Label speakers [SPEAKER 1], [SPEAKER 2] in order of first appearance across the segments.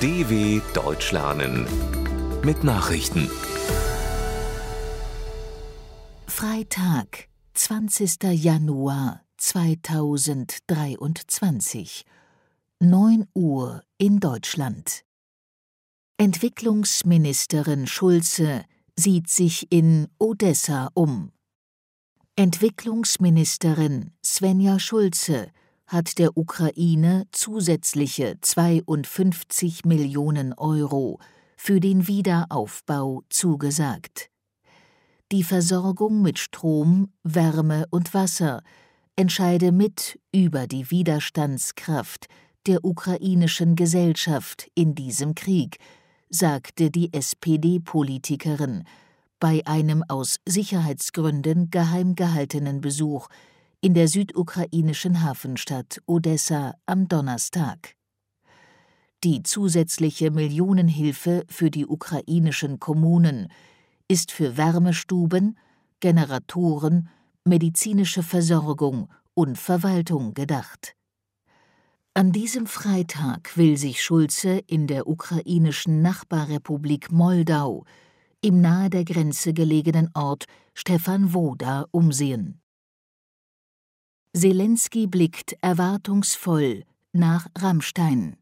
[SPEAKER 1] DW Deutsch lernen mit Nachrichten.
[SPEAKER 2] Freitag, 20. Januar 2023, 9 Uhr in Deutschland. Entwicklungsministerin Schulze sieht sich in Odessa um. Entwicklungsministerin Svenja Schulze hat der Ukraine zusätzliche 52 Millionen Euro für den Wiederaufbau zugesagt. Die Versorgung mit Strom, Wärme und Wasser entscheide mit über die Widerstandskraft der ukrainischen Gesellschaft in diesem Krieg, sagte die SPD-Politikerin bei einem aus Sicherheitsgründen geheim gehaltenen Besuch in der südukrainischen Hafenstadt Odessa am Donnerstag. Die zusätzliche Millionenhilfe für die ukrainischen Kommunen ist für Wärmestuben, Generatoren, medizinische Versorgung und Verwaltung gedacht. An diesem Freitag will sich Schulze in der ukrainischen Nachbarrepublik Moldau im nahe der Grenze gelegenen Ort Stefan Woda umsehen. Zelensky blickt erwartungsvoll nach Rammstein.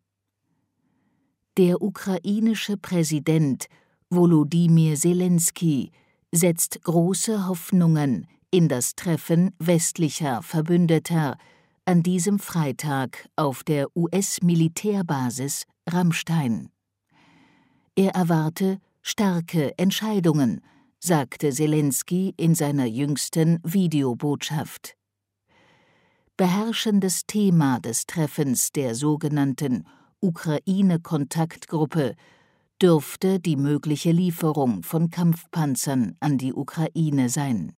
[SPEAKER 2] Der ukrainische Präsident Volodymyr Zelensky setzt große Hoffnungen in das Treffen westlicher Verbündeter an diesem Freitag auf der US-Militärbasis Rammstein. Er erwarte starke Entscheidungen, sagte Zelensky in seiner jüngsten Videobotschaft beherrschendes Thema des Treffens der sogenannten Ukraine-Kontaktgruppe dürfte die mögliche Lieferung von Kampfpanzern an die Ukraine sein.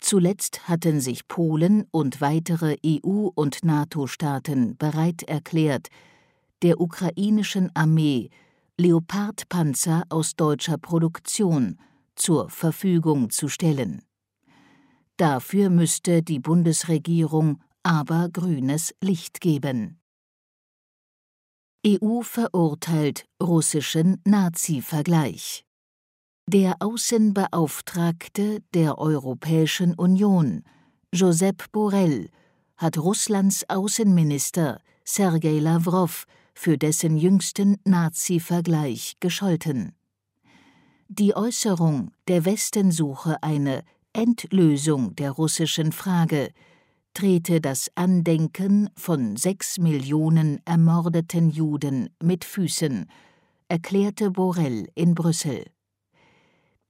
[SPEAKER 2] Zuletzt hatten sich Polen und weitere EU- und NATO-Staaten bereit erklärt, der ukrainischen Armee Leopardpanzer aus deutscher Produktion zur Verfügung zu stellen. Dafür müsste die Bundesregierung aber grünes Licht geben. EU verurteilt russischen Nazi-Vergleich. Der Außenbeauftragte der Europäischen Union, Josep Borrell, hat Russlands Außenminister Sergei Lavrov für dessen jüngsten Nazi-Vergleich gescholten. Die Äußerung, der Westen suche eine Endlösung der russischen Frage trete das Andenken von sechs Millionen ermordeten Juden mit Füßen, erklärte Borrell in Brüssel.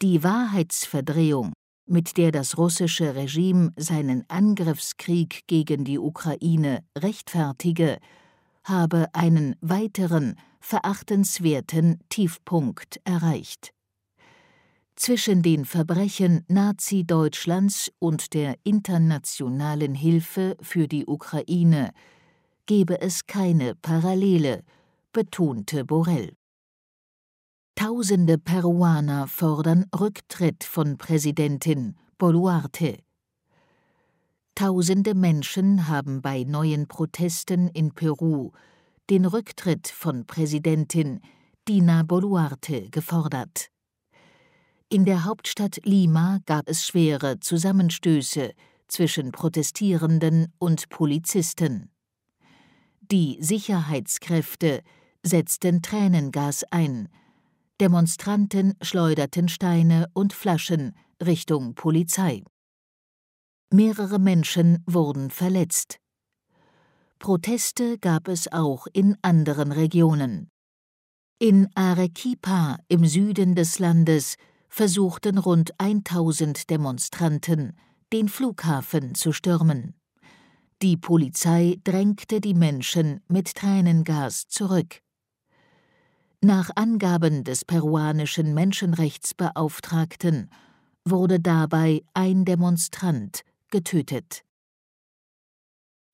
[SPEAKER 2] Die Wahrheitsverdrehung, mit der das russische Regime seinen Angriffskrieg gegen die Ukraine rechtfertige, habe einen weiteren verachtenswerten Tiefpunkt erreicht zwischen den Verbrechen Nazi-Deutschlands und der internationalen Hilfe für die Ukraine gebe es keine Parallele, betonte Borrell. Tausende Peruaner fordern Rücktritt von Präsidentin Boluarte. Tausende Menschen haben bei neuen Protesten in Peru den Rücktritt von Präsidentin Dina Boluarte gefordert. In der Hauptstadt Lima gab es schwere Zusammenstöße zwischen Protestierenden und Polizisten. Die Sicherheitskräfte setzten Tränengas ein, Demonstranten schleuderten Steine und Flaschen Richtung Polizei. Mehrere Menschen wurden verletzt. Proteste gab es auch in anderen Regionen. In Arequipa im Süden des Landes versuchten rund 1000 Demonstranten, den Flughafen zu stürmen. Die Polizei drängte die Menschen mit Tränengas zurück. Nach Angaben des peruanischen Menschenrechtsbeauftragten wurde dabei ein Demonstrant getötet.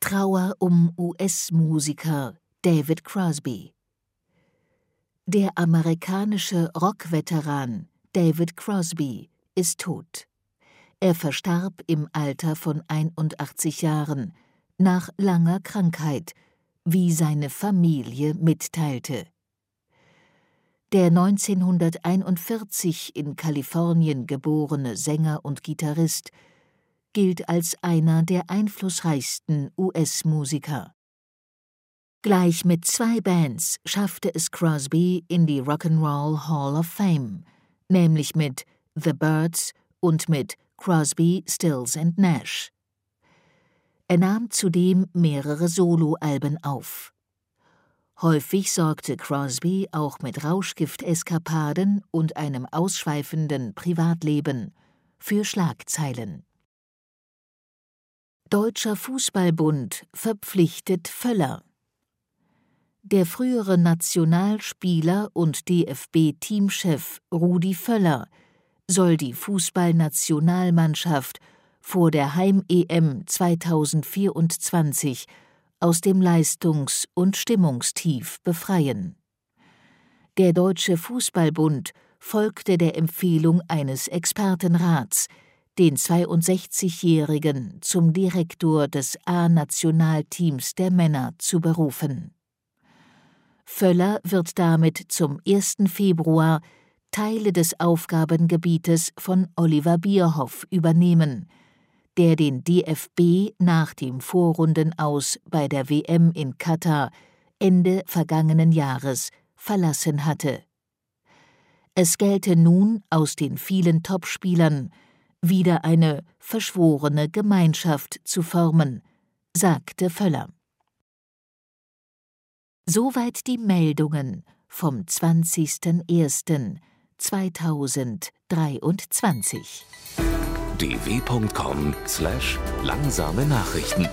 [SPEAKER 2] Trauer um US-Musiker David Crosby. Der amerikanische Rockveteran David Crosby ist tot. Er verstarb im Alter von 81 Jahren nach langer Krankheit, wie seine Familie mitteilte. Der 1941 in Kalifornien geborene Sänger und Gitarrist gilt als einer der einflussreichsten US-Musiker. Gleich mit zwei Bands schaffte es Crosby in die Rock'n'Roll Hall of Fame, nämlich mit The Birds und mit Crosby, Stills and Nash. Er nahm zudem mehrere Soloalben auf. Häufig sorgte Crosby auch mit Rauschgifteskapaden und einem ausschweifenden Privatleben für Schlagzeilen. Deutscher Fußballbund verpflichtet Völler der frühere Nationalspieler und DFB-Teamchef Rudi Völler soll die Fußballnationalmannschaft vor der Heim-EM 2024 aus dem Leistungs- und Stimmungstief befreien. Der Deutsche Fußballbund folgte der Empfehlung eines Expertenrats, den 62-Jährigen zum Direktor des A-Nationalteams der Männer zu berufen. Völler wird damit zum 1. Februar Teile des Aufgabengebietes von Oliver Bierhoff übernehmen, der den DFB nach dem Vorrundenaus bei der WM in Katar Ende vergangenen Jahres verlassen hatte. Es gelte nun aus den vielen Topspielern wieder eine verschworene Gemeinschaft zu formen, sagte Völler. Soweit die Meldungen vom 20.01.2023.
[SPEAKER 1] dw.com/langsame Nachrichten